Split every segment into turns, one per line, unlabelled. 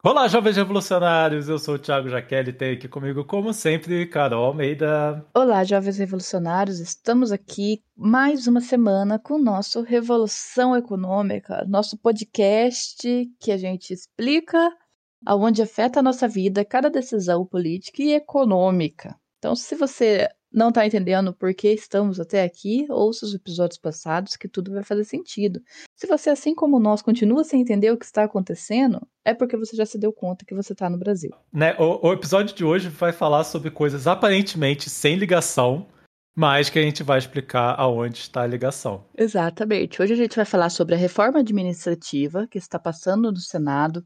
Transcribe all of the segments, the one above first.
Olá, jovens revolucionários! Eu sou o Thiago Jaqueline e tenho aqui comigo, como sempre, Carol Almeida.
Olá, jovens revolucionários! Estamos aqui mais uma semana com o nosso Revolução Econômica, nosso podcast que a gente explica aonde afeta a nossa vida cada decisão política e econômica. Então, se você não está entendendo por que estamos até aqui, ouça os episódios passados que tudo vai fazer sentido. Se você, assim como nós, continua sem entender o que está acontecendo, é porque você já se deu conta que você está no Brasil.
Né, o, o episódio de hoje vai falar sobre coisas aparentemente sem ligação, mas que a gente vai explicar aonde está a ligação.
Exatamente. Hoje a gente vai falar sobre a reforma administrativa que está passando no Senado,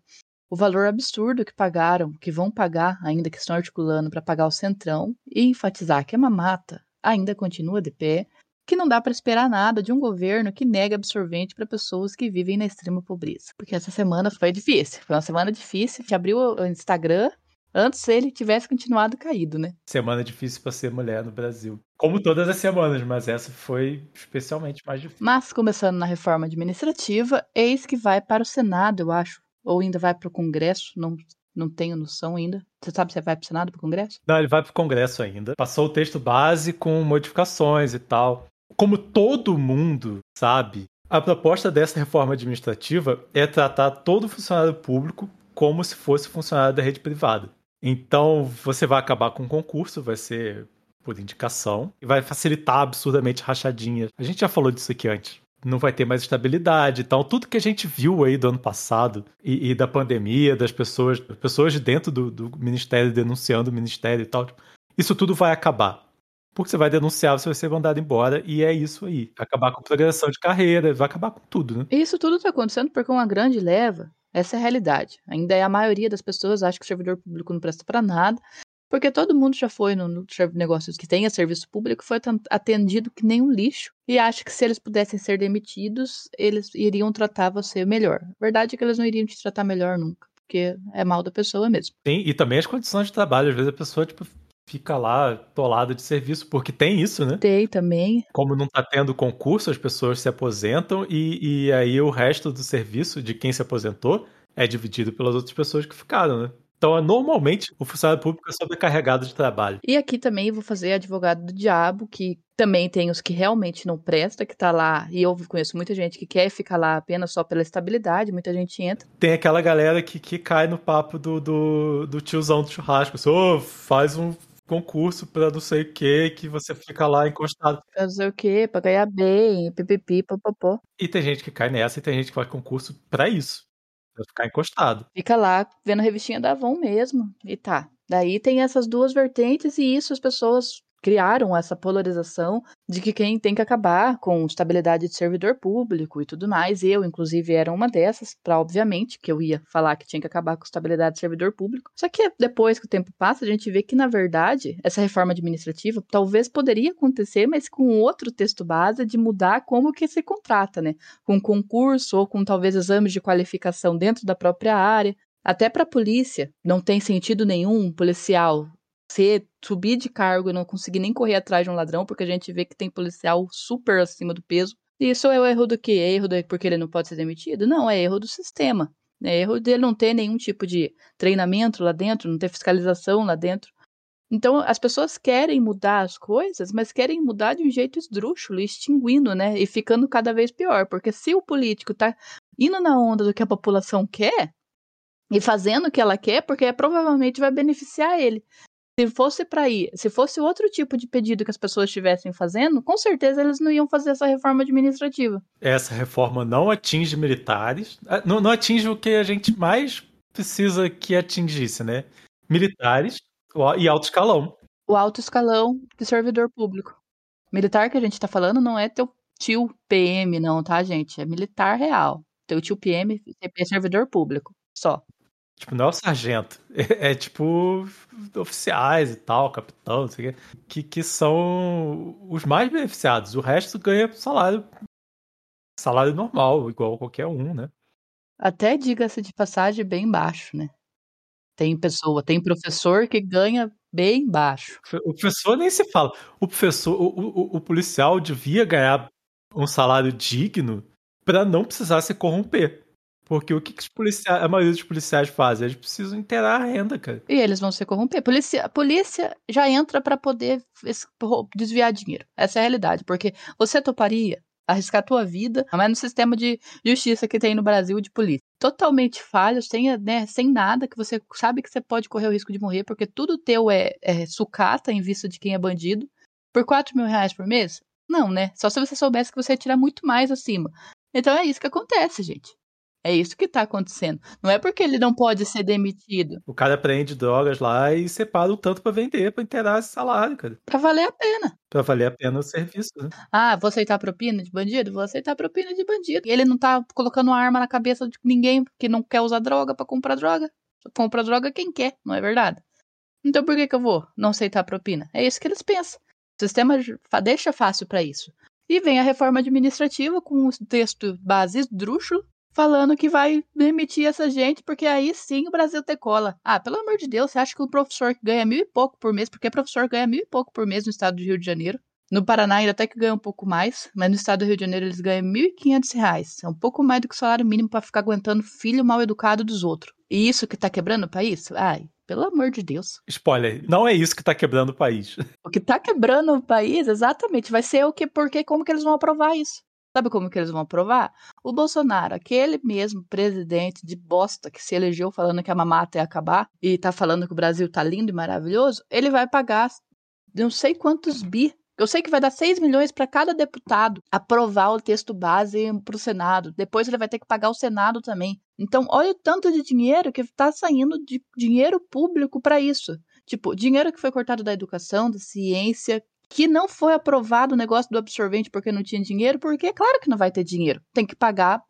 o valor absurdo que pagaram, que vão pagar, ainda que estão articulando para pagar o Centrão, e enfatizar que a mamata ainda continua de pé, que não dá para esperar nada de um governo que nega absorvente para pessoas que vivem na extrema pobreza. Porque essa semana foi difícil. Foi uma semana difícil. Gente abriu o Instagram antes ele tivesse continuado caído, né?
Semana difícil para ser mulher no Brasil. Como todas as semanas, mas essa foi especialmente mais difícil.
Mas começando na reforma administrativa, eis que vai para o Senado, eu acho, ou ainda vai para o Congresso, não, não tenho noção ainda. Você sabe se vai para o Senado, para o Congresso?
Não, ele vai para o Congresso ainda. Passou o texto base com modificações e tal. Como todo mundo sabe, a proposta dessa reforma administrativa é tratar todo funcionário público como se fosse funcionário da rede privada. Então, você vai acabar com o concurso, vai ser por indicação, e vai facilitar absurdamente rachadinhas. A gente já falou disso aqui antes não vai ter mais estabilidade. Então, tudo que a gente viu aí do ano passado e, e da pandemia, das pessoas, pessoas de dentro do, do, ministério denunciando o ministério e tal, isso tudo vai acabar. Porque você vai denunciar, você vai ser mandado embora, e é isso aí. Vai acabar com progressão de carreira, vai acabar com tudo, né?
Isso tudo está acontecendo porque uma grande leva, essa é a realidade. Ainda é a maioria das pessoas acha que o servidor público não presta para nada, porque todo mundo já foi no, no negócio que tenha serviço público, foi atendido que nem um lixo. E acha que se eles pudessem ser demitidos, eles iriam tratar você melhor. A verdade é que eles não iriam te tratar melhor nunca. Porque é mal da pessoa mesmo.
Sim, e também as condições de trabalho. Às vezes a pessoa, tipo, fica lá tolada de serviço, porque tem isso, né?
Tem também.
Como não tá tendo concurso, as pessoas se aposentam e, e aí o resto do serviço de quem se aposentou é dividido pelas outras pessoas que ficaram, né? Então, normalmente, o funcionário público é sobrecarregado de trabalho.
E aqui também vou fazer advogado do diabo, que também tem os que realmente não presta, que tá lá, e eu conheço muita gente que quer ficar lá apenas só pela estabilidade, muita gente entra.
Tem aquela galera que, que cai no papo do, do, do tiozão do churrasco, assim, oh, faz um concurso para não sei o que, que você fica lá encostado.
Pra não sei o que, pra ganhar bem, pipipi, popopó.
E tem gente que cai nessa e tem gente que faz concurso para isso. Pra ficar encostado.
Fica lá vendo a revistinha da Avon mesmo. E tá. Daí tem essas duas vertentes e isso as pessoas criaram essa polarização de que quem tem que acabar com estabilidade de servidor público e tudo mais. Eu, inclusive, era uma dessas, para obviamente que eu ia falar que tinha que acabar com estabilidade de servidor público. Só que depois que o tempo passa, a gente vê que, na verdade, essa reforma administrativa talvez poderia acontecer, mas com outro texto base de mudar como que se contrata, né? Com concurso ou com talvez exames de qualificação dentro da própria área. Até para a polícia, não tem sentido nenhum um policial ser, subir de cargo e não conseguir nem correr atrás de um ladrão, porque a gente vê que tem policial super acima do peso. E isso é o erro do quê? É erro do, porque ele não pode ser demitido? Não, é erro do sistema. É erro dele não ter nenhum tipo de treinamento lá dentro, não ter fiscalização lá dentro. Então, as pessoas querem mudar as coisas, mas querem mudar de um jeito esdrúxulo, extinguindo, né? E ficando cada vez pior. Porque se o político tá indo na onda do que a população quer, e fazendo o que ela quer, porque provavelmente vai beneficiar ele. Se fosse para ir, se fosse outro tipo de pedido que as pessoas estivessem fazendo, com certeza eles não iam fazer essa reforma administrativa.
Essa reforma não atinge militares, ah, não, não atinge o que a gente mais precisa que atingisse, né? Militares e alto escalão.
O alto escalão de servidor público. Militar que a gente tá falando não é teu tio PM, não, tá, gente? É militar real. Teu tio PM é servidor público, só.
Tipo, não é o sargento. É, é, tipo oficiais e tal, capitão, não sei o quê, que, que são os mais beneficiados. O resto ganha salário salário normal, igual qualquer um, né?
Até diga-se de passagem bem baixo, né? Tem pessoa, tem professor que ganha bem baixo.
O professor nem se fala. O professor, o, o, o policial devia ganhar um salário digno para não precisar se corromper. Porque o que, que policiais, a maioria dos policiais fazem? Eles precisam inteirar a renda, cara.
E eles vão se corromper. Polícia, a polícia já entra para poder desviar dinheiro. Essa é a realidade. Porque você toparia arriscar a tua vida, mas no sistema de justiça que tem no Brasil de polícia. Totalmente falho, sem, né, sem nada, que você sabe que você pode correr o risco de morrer, porque tudo teu é, é sucata em vista de quem é bandido. Por 4 mil reais por mês? Não, né? Só se você soubesse que você ia tirar muito mais acima. Então é isso que acontece, gente. É isso que tá acontecendo. Não é porque ele não pode ser demitido.
O cara prende drogas lá e separa o tanto para vender, para inteirar esse salário, cara.
Pra valer a pena.
Pra valer a pena o serviço, né?
Ah, vou aceitar propina de bandido? Vou aceitar propina de bandido. E ele não tá colocando uma arma na cabeça de ninguém que não quer usar droga para comprar droga. Compra droga quem quer, não é verdade? Então por que, que eu vou não aceitar propina? É isso que eles pensam. O sistema deixa fácil para isso. E vem a reforma administrativa com o texto base esdrúxulo, falando que vai demitir essa gente, porque aí sim o Brasil ter cola. Ah, pelo amor de Deus, você acha que o professor que ganha mil e pouco por mês, porque professor ganha mil e pouco por mês no estado do Rio de Janeiro, no Paraná ainda até que ganha um pouco mais, mas no estado do Rio de Janeiro eles ganham R$ 1.500. É um pouco mais do que o salário mínimo para ficar aguentando filho mal educado dos outros. E isso que tá quebrando o país? Ai, pelo amor de Deus.
Spoiler, não é isso que tá quebrando o país.
O que tá quebrando o país, exatamente, vai ser o que, porque, como que eles vão aprovar isso? Sabe como que eles vão aprovar? O Bolsonaro, aquele mesmo presidente de bosta que se elegeu falando que a mamata ia acabar e tá falando que o Brasil tá lindo e maravilhoso, ele vai pagar não sei quantos bi. Eu sei que vai dar 6 milhões para cada deputado aprovar o texto base para o Senado. Depois ele vai ter que pagar o Senado também. Então, olha o tanto de dinheiro que está saindo de dinheiro público para isso. Tipo, dinheiro que foi cortado da educação, da ciência, que não foi aprovado o negócio do absorvente porque não tinha dinheiro, porque é claro que não vai ter dinheiro. Tem que pagar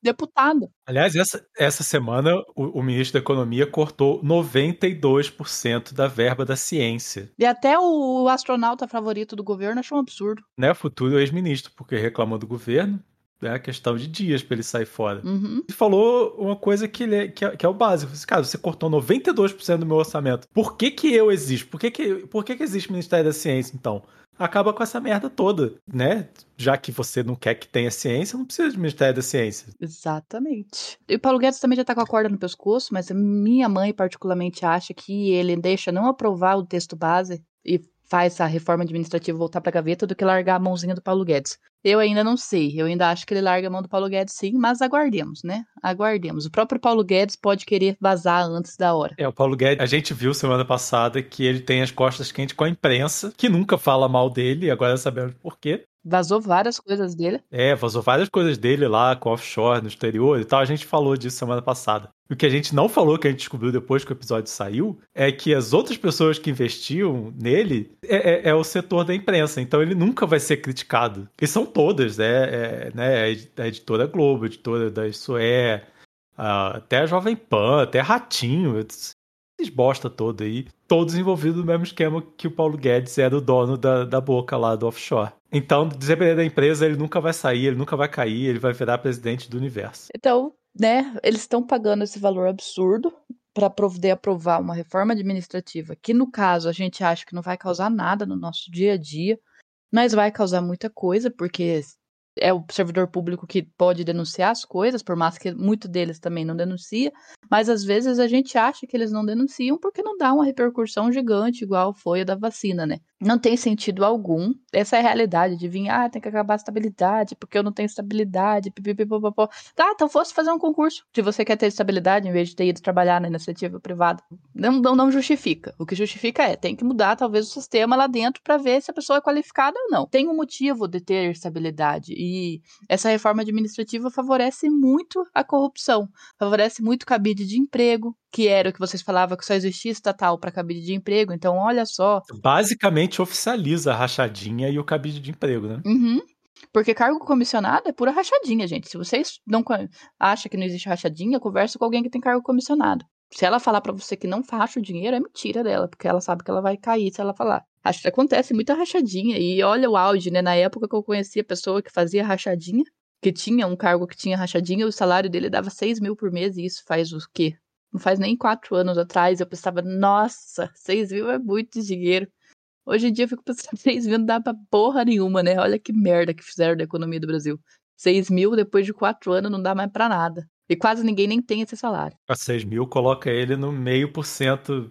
deputado.
Aliás, essa, essa semana o, o, ministro da Economia cortou 92% da verba da ciência.
E até o astronauta favorito do governo achou um absurdo.
Né, futuro ex-ministro, porque reclamou do governo, é a questão de dias para ele sair fora.
Uhum.
E falou uma coisa que, ele é, que, é, que é o básico. Cara, você cortou 92% do meu orçamento. Por que que eu existo? Por que que, por que que existe o Ministério da Ciência, então? Acaba com essa merda toda, né? Já que você não quer que tenha ciência, não precisa de Ministério da Ciência.
Exatamente. E o Paulo Guedes também já tá com a corda no pescoço, mas minha mãe particularmente acha que ele deixa não aprovar o texto base e faz a reforma administrativa voltar para a gaveta do que largar a mãozinha do Paulo Guedes. Eu ainda não sei, eu ainda acho que ele larga a mão do Paulo Guedes sim, mas aguardemos, né? Aguardemos. O próprio Paulo Guedes pode querer vazar antes da hora.
É, o Paulo Guedes, a gente viu semana passada que ele tem as costas quentes com a imprensa, que nunca fala mal dele, agora sabemos por quê.
Vazou várias coisas dele.
É, vazou várias coisas dele lá com offshore no exterior e tal. A gente falou disso semana passada. O que a gente não falou, que a gente descobriu depois que o episódio saiu, é que as outras pessoas que investiam nele é, é, é o setor da imprensa. Então ele nunca vai ser criticado. E são todas, né? É, né? É a editora Globo, a editora da Isso É, até a Jovem Pan, até Ratinho, esses bosta todo aí, todos envolvidos no mesmo esquema que o Paulo Guedes era o dono da, da boca lá do offshore. Então, dependendo da empresa, ele nunca vai sair, ele nunca vai cair, ele vai virar presidente do universo.
Então, né, eles estão pagando esse valor absurdo para poder aprovar uma reforma administrativa, que no caso a gente acha que não vai causar nada no nosso dia a dia, mas vai causar muita coisa, porque é o servidor público que pode denunciar as coisas, por mais que muito deles também não denuncia, mas às vezes a gente acha que eles não denunciam porque não dá uma repercussão gigante igual foi a da vacina, né? Não tem sentido algum. Essa é a realidade de vir, ah, tem que acabar a estabilidade, porque eu não tenho estabilidade, pipipipopopó. Tá, então fosse fazer um concurso. Se você quer ter estabilidade, em vez de ter ido trabalhar na iniciativa privada. Não, não, não justifica. O que justifica é, tem que mudar talvez o sistema lá dentro para ver se a pessoa é qualificada ou não. Tem um motivo de ter estabilidade. E essa reforma administrativa favorece muito a corrupção. Favorece muito o cabide de emprego, que era o que vocês falavam que só existia estatal para cabide de emprego. Então, olha só.
Basicamente oficializa a rachadinha e o cabide de emprego, né?
Uhum. Porque cargo comissionado é pura rachadinha, gente. Se vocês não acham que não existe rachadinha, conversa com alguém que tem cargo comissionado. Se ela falar para você que não racha o dinheiro, é mentira dela, porque ela sabe que ela vai cair se ela falar. Acho que acontece muita rachadinha. E olha o auge, né? Na época que eu conhecia a pessoa que fazia rachadinha, que tinha um cargo que tinha rachadinha, o salário dele dava 6 mil por mês, e isso faz o quê? não faz nem quatro anos atrás, eu pensava, nossa, seis mil é muito dinheiro. Hoje em dia eu fico pensando, seis mil não dá pra porra nenhuma, né? Olha que merda que fizeram da economia do Brasil. Seis mil depois de quatro anos não dá mais pra nada. E quase ninguém nem tem esse salário.
A 6 mil coloca ele no meio por cento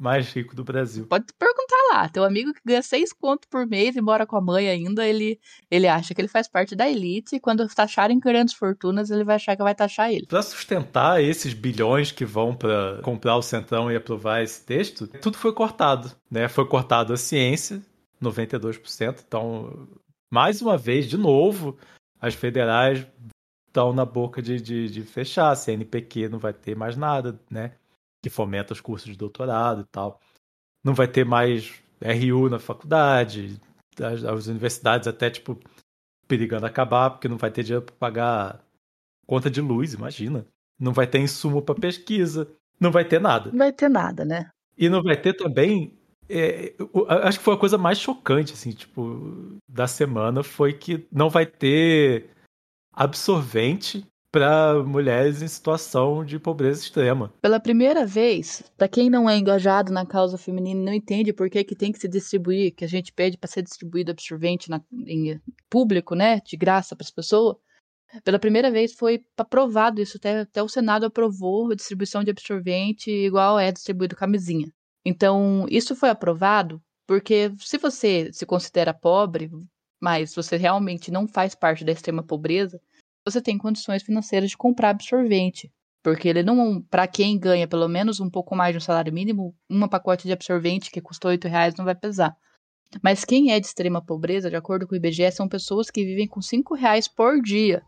mais rico do Brasil.
Pode perguntar lá. Teu amigo que ganha seis conto por mês e mora com a mãe ainda, ele, ele acha que ele faz parte da elite e quando taxarem grandes fortunas, ele vai achar que vai taxar ele.
Para sustentar esses bilhões que vão para comprar o Centrão e aprovar esse texto, tudo foi cortado. Né? Foi cortado a ciência, 92%. Então, mais uma vez, de novo, as federais estão na boca de, de, de fechar. A CNPq não vai ter mais nada, né? Que fomenta os cursos de doutorado e tal. Não vai ter mais RU na faculdade. As, as universidades até, tipo, perigando acabar, porque não vai ter dinheiro para pagar conta de luz, imagina. Não vai ter insumo para pesquisa. Não vai ter nada.
Não vai ter nada, né?
E não vai ter também é, acho que foi a coisa mais chocante, assim, tipo, da semana foi que não vai ter absorvente para mulheres em situação de pobreza extrema.
Pela primeira vez, para quem não é engajado na causa feminina, não entende por que, que tem que se distribuir, que a gente pede para ser distribuído absorvente na, em público, né, de graça para as pessoas. Pela primeira vez foi aprovado isso, até, até o Senado aprovou a distribuição de absorvente igual é distribuído camisinha. Então, isso foi aprovado porque se você se considera pobre, mas você realmente não faz parte da extrema pobreza, você tem condições financeiras de comprar absorvente. Porque ele não, para quem ganha pelo menos um pouco mais de um salário mínimo, uma pacote de absorvente que custou oito reais não vai pesar. Mas quem é de extrema pobreza, de acordo com o IBGE, são pessoas que vivem com cinco reais por dia.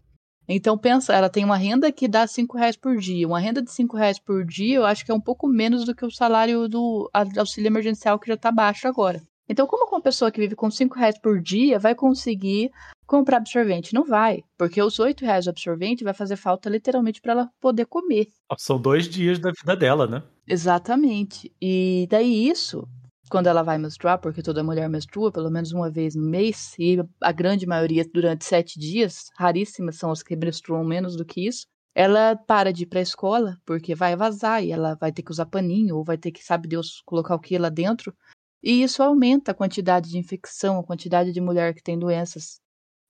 Então pensa, ela tem uma renda que dá cinco reais por dia. Uma renda de cinco reais por dia, eu acho que é um pouco menos do que o salário do auxílio emergencial que já está baixo agora. Então, como uma pessoa que vive com cinco reais por dia vai conseguir comprar absorvente? Não vai, porque os oito reais do absorvente vai fazer falta literalmente para ela poder comer.
São dois dias da vida dela, né?
Exatamente. E daí isso quando ela vai menstruar, porque toda mulher menstrua pelo menos uma vez no mês, e a grande maioria durante sete dias, raríssimas são as que menstruam menos do que isso, ela para de ir para a escola, porque vai vazar e ela vai ter que usar paninho, ou vai ter que, sabe Deus, colocar o que lá dentro. E isso aumenta a quantidade de infecção, a quantidade de mulher que tem doenças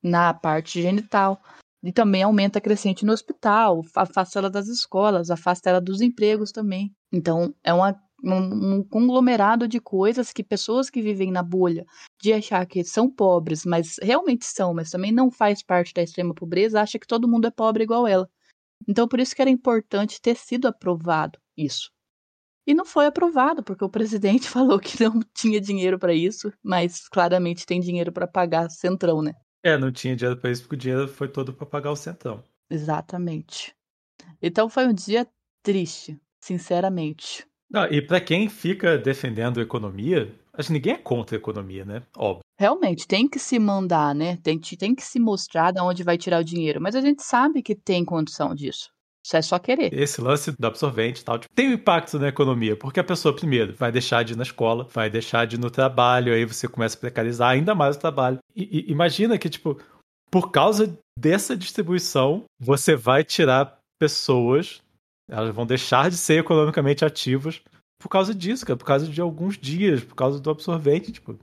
na parte genital. E também aumenta a crescente no hospital, afasta ela das escolas, afasta ela dos empregos também. Então, é uma um, um, conglomerado de coisas que pessoas que vivem na bolha de achar que são pobres, mas realmente são, mas também não faz parte da extrema pobreza, acha que todo mundo é pobre igual ela. Então por isso que era importante ter sido aprovado isso. E não foi aprovado, porque o presidente falou que não tinha dinheiro para isso, mas claramente tem dinheiro para pagar Centrão, né?
É, não tinha dinheiro para isso, porque o dinheiro foi todo para pagar o Centrão.
Exatamente. Então foi um dia triste, sinceramente.
Não, e para quem fica defendendo a economia, acho que ninguém é contra a economia, né? Óbvio.
Realmente, tem que se mandar, né? Tem, tem que se mostrar de onde vai tirar o dinheiro. Mas a gente sabe que tem condição disso. Isso é só querer.
Esse lance do absorvente e tal, tipo, tem um impacto na economia, porque a pessoa, primeiro, vai deixar de ir na escola, vai deixar de ir no trabalho, aí você começa a precarizar ainda mais o trabalho. E, e imagina que, tipo, por causa dessa distribuição, você vai tirar pessoas elas vão deixar de ser economicamente ativas por causa disso, cara, por causa de alguns dias, por causa do absorvente, tipo,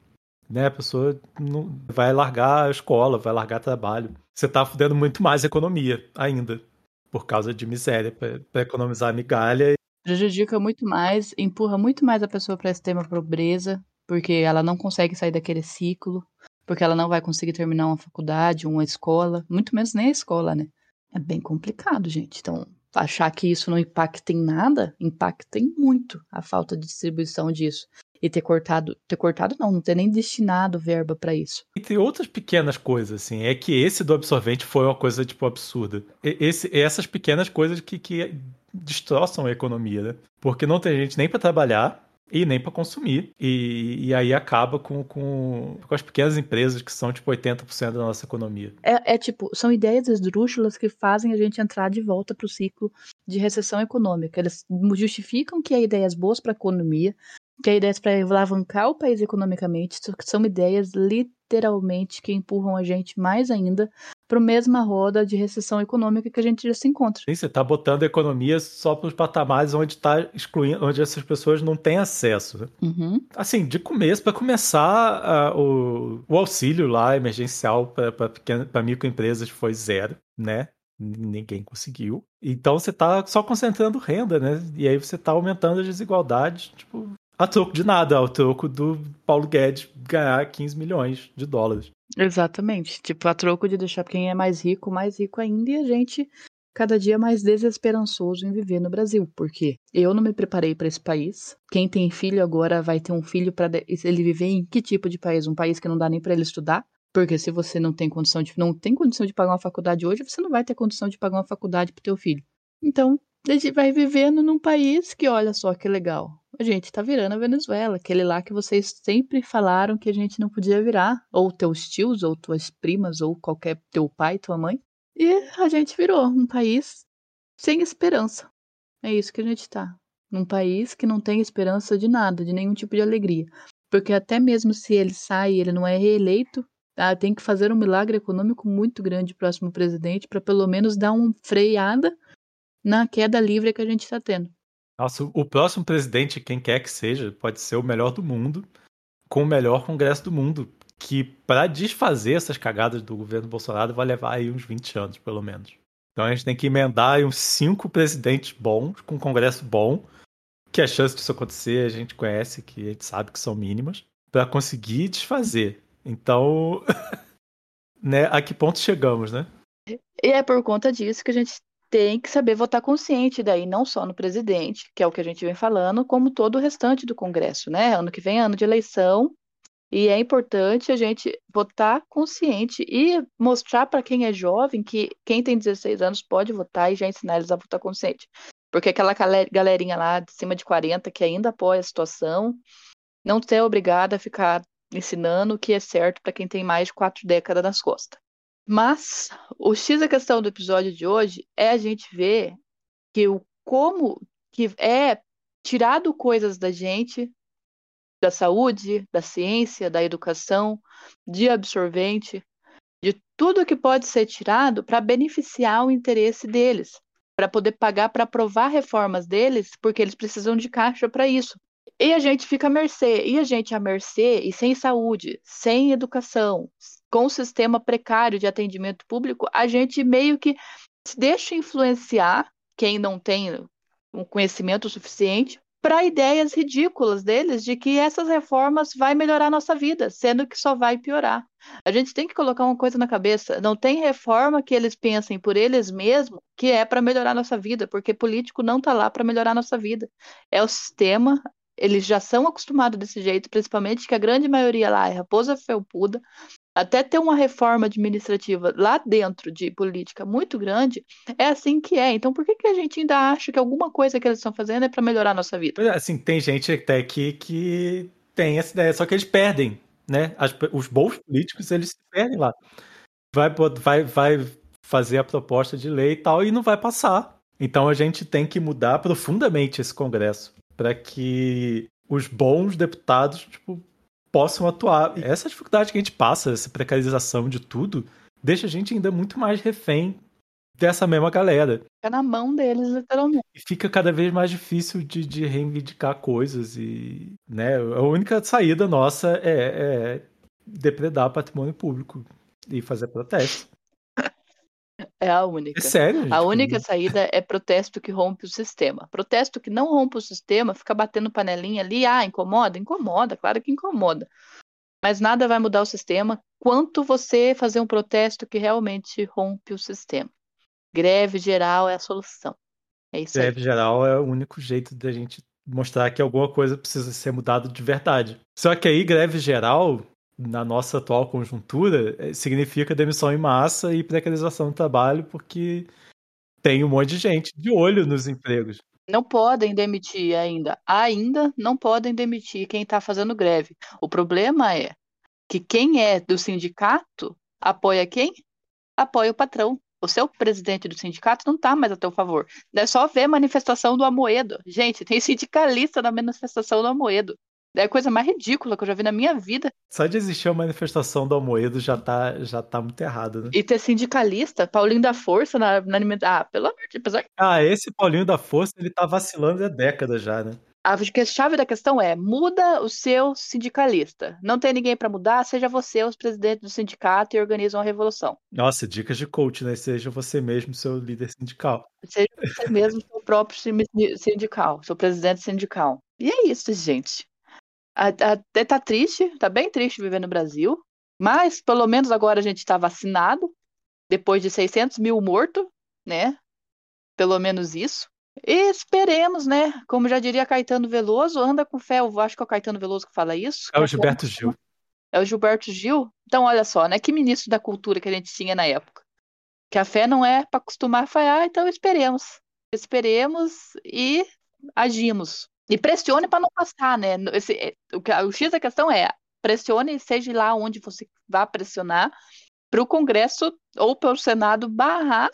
né? A pessoa não vai largar a escola, vai largar trabalho. Você tá fudendo muito mais a economia ainda, por causa de miséria, para economizar migalha.
Prejudica muito mais, empurra muito mais a pessoa para extrema pobreza, porque ela não consegue sair daquele ciclo, porque ela não vai conseguir terminar uma faculdade, uma escola, muito menos nem a escola, né? É bem complicado, gente. Então, achar que isso não impacta em nada, impacta em muito a falta de distribuição disso. E ter cortado, ter cortado não, não ter nem destinado verba para isso.
E tem outras pequenas coisas, assim, é que esse do absorvente foi uma coisa, tipo, absurda. Esse, essas pequenas coisas que, que destroçam a economia, né? Porque não tem gente nem para trabalhar, e nem para consumir. E, e aí acaba com, com, com as pequenas empresas que são tipo 80% da nossa economia.
É, é, tipo, são ideias esdrúxulas que fazem a gente entrar de volta para o ciclo de recessão econômica. Eles justificam que há ideias boas para a economia, que há ideias para alavancar o país economicamente, são ideias literalmente que empurram a gente mais ainda para a mesma roda de recessão econômica que a gente já se encontra.
Sim, você está botando a economia só para os patamares onde está excluindo, onde essas pessoas não têm acesso. Né?
Uhum.
Assim, de começo, para começar, uh, o, o, auxílio lá emergencial para microempresas foi zero, né? ninguém conseguiu. Então você tá só concentrando renda, né? E aí você tá aumentando as desigualdades, tipo, a troco de nada, ao troco do Paulo Guedes ganhar 15 milhões de dólares.
Exatamente. Tipo, a troco de deixar quem é mais rico mais rico ainda e a gente cada dia mais desesperançoso em viver no Brasil, porque eu não me preparei para esse país. Quem tem filho agora vai ter um filho para ele viver em que tipo de país? Um país que não dá nem para ele estudar? Porque se você não tem condição de não tem condição de pagar uma faculdade hoje, você não vai ter condição de pagar uma faculdade para teu filho. Então, a gente vai vivendo num país que, olha só que legal. A gente tá virando a Venezuela, aquele lá que vocês sempre falaram que a gente não podia virar, ou teus tios, ou tuas primas, ou qualquer teu pai, tua mãe. E a gente virou um país sem esperança. É isso que a gente tá. Num país que não tem esperança de nada, de nenhum tipo de alegria. Porque até mesmo se ele sai e ele não é reeleito, tá? tem que fazer um milagre econômico muito grande próximo presidente para pelo menos dar uma freada na queda livre que a gente está tendo.
Nossa, o próximo presidente, quem quer que seja, pode ser o melhor do mundo, com o melhor Congresso do mundo, que para desfazer essas cagadas do governo Bolsonaro vai levar aí uns 20 anos, pelo menos. Então a gente tem que emendar uns cinco presidentes bons, com um Congresso bom, que a chance disso acontecer a gente conhece, que a gente sabe que são mínimas, para conseguir desfazer. Então, né, a que ponto chegamos, né?
E é por conta disso que a gente tem que saber votar consciente, daí não só no presidente, que é o que a gente vem falando, como todo o restante do Congresso, né? Ano que vem é ano de eleição, e é importante a gente votar consciente e mostrar para quem é jovem que quem tem 16 anos pode votar e já ensinar eles a votar consciente. Porque aquela galerinha lá de cima de 40 que ainda apoia a situação, não ser obrigada a ficar ensinando o que é certo para quem tem mais de quatro décadas nas costas. Mas o X da questão do episódio de hoje é a gente ver que o como que é tirado coisas da gente, da saúde, da ciência, da educação, de absorvente, de tudo que pode ser tirado para beneficiar o interesse deles, para poder pagar para aprovar reformas deles, porque eles precisam de caixa para isso. E a gente fica à mercê, e a gente à mercê, e sem saúde, sem educação, com o sistema precário de atendimento público, a gente meio que se deixa influenciar, quem não tem um conhecimento suficiente, para ideias ridículas deles de que essas reformas vai melhorar a nossa vida, sendo que só vai piorar. A gente tem que colocar uma coisa na cabeça: não tem reforma que eles pensem por eles mesmos que é para melhorar a nossa vida, porque político não está lá para melhorar a nossa vida. É o sistema, eles já são acostumados desse jeito, principalmente que a grande maioria lá é raposa felpuda. Até ter uma reforma administrativa lá dentro de política muito grande, é assim que é. Então, por que, que a gente ainda acha que alguma coisa que eles estão fazendo é para melhorar a nossa vida?
É, assim, tem gente até aqui que tem essa ideia, só que eles perdem, né? As, os bons políticos, eles se perdem lá. Vai, vai, vai fazer a proposta de lei e tal, e não vai passar. Então a gente tem que mudar profundamente esse Congresso para que os bons deputados tipo, possam atuar. E essa dificuldade que a gente passa, essa precarização de tudo, deixa a gente ainda muito mais refém dessa mesma galera.
Fica na mão deles, literalmente.
E fica cada vez mais difícil de, de reivindicar coisas e, né, a única saída nossa é, é depredar patrimônio público e fazer protesto.
É a única.
É sério? Gente?
A única saída é protesto que rompe o sistema. Protesto que não rompe o sistema, fica batendo panelinha ali, ah, incomoda? Incomoda, claro que incomoda. Mas nada vai mudar o sistema quanto você fazer um protesto que realmente rompe o sistema. Greve geral é a solução. É isso
Greve
aí.
geral é o único jeito da gente mostrar que alguma coisa precisa ser mudada de verdade. Só que aí, greve geral, na nossa atual conjuntura, é, significa demissão em massa e precarização do trabalho, porque tem um monte de gente de olho nos empregos.
Não podem demitir ainda. Ainda não podem demitir quem está fazendo greve. O problema é que quem é do sindicato apoia quem? Apoia o patrão. O seu presidente do sindicato não está mais a teu favor. É só ver a manifestação do Amoedo. Gente, tem sindicalista na manifestação do Amoedo. É a coisa mais ridícula que eu já vi na minha vida.
Só de existir a manifestação do Almoedo já tá, já tá muito errado, né?
E ter sindicalista, Paulinho da Força na, na Ah, pelo amor de Deus.
Ah, esse Paulinho da Força, ele tá vacilando há décadas já, né?
A chave da questão é: muda o seu sindicalista. Não tem ninguém para mudar, seja você o presidente do sindicato e organiza uma revolução.
Nossa, dicas de coach, né? Seja você mesmo seu líder sindical.
Seja você mesmo seu próprio sindical, seu presidente sindical. E é isso, gente. Até tá triste, tá bem triste viver no Brasil, mas pelo menos agora a gente está vacinado, depois de 600 mil mortos, né? Pelo menos isso. E esperemos, né? Como já diria Caetano Veloso, anda com fé. Eu acho que é o Caetano Veloso que fala isso.
É o Gilberto Gil.
É o Gilberto Gil. Então, olha só, né? Que ministro da cultura que a gente tinha na época. Que a fé não é para acostumar a falhar, então esperemos. Esperemos e agimos. E pressione para não passar, né? Esse, é, o, o X da questão é pressione, seja lá onde você vá pressionar, para o Congresso ou para o Senado barrar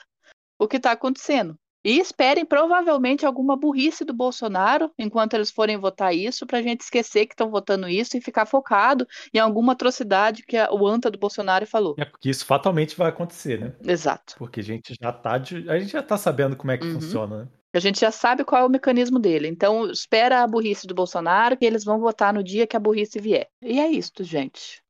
o que está acontecendo. E esperem provavelmente alguma burrice do Bolsonaro enquanto eles forem votar isso, para a gente esquecer que estão votando isso e ficar focado em alguma atrocidade que o anta do Bolsonaro falou.
É porque isso fatalmente vai acontecer, né?
Exato.
Porque a gente já tá de... a gente já tá sabendo como é que uhum. funciona, né?
A gente já sabe qual é o mecanismo dele. Então, espera a burrice do Bolsonaro que eles vão votar no dia que a burrice vier. E é isso, gente.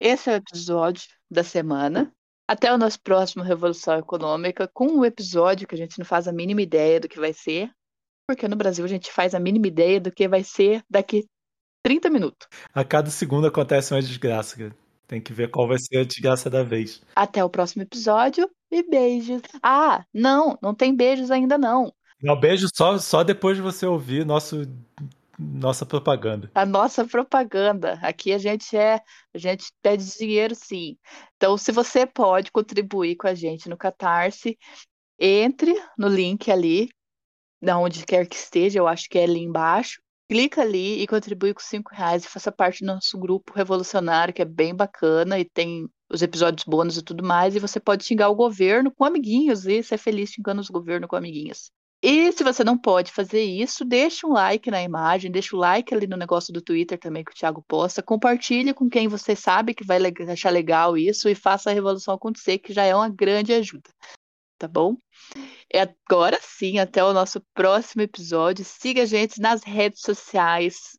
Esse é o episódio da semana. Até o nosso próximo Revolução Econômica, com um episódio que a gente não faz a mínima ideia do que vai ser, porque no Brasil a gente faz a mínima ideia do que vai ser daqui 30 minutos.
A cada segundo acontece uma desgraça. Tem que ver qual vai ser a desgraça da vez.
Até o próximo episódio e beijos. Ah, não, não tem beijos ainda não.
Não, beijo só, só depois de você ouvir nosso nossa propaganda.
A nossa propaganda. Aqui a gente é, a gente pede dinheiro sim. Então, se você pode contribuir com a gente no Catarse, entre no link ali, da onde quer que esteja, eu acho que é ali embaixo. Clica ali e contribui com cinco reais e faça parte do nosso grupo revolucionário, que é bem bacana e tem os episódios bônus e tudo mais. E você pode xingar o governo com amiguinhos e ser feliz xingando os governos com amiguinhos. E se você não pode fazer isso, deixa um like na imagem, deixa o like ali no negócio do Twitter também que o Thiago posta, compartilhe com quem você sabe que vai achar legal isso e faça a revolução acontecer, que já é uma grande ajuda. Tá bom? E agora sim, até o nosso próximo episódio. Siga a gente nas redes sociais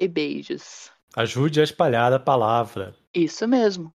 e beijos.
Ajude a espalhar a palavra.
Isso mesmo.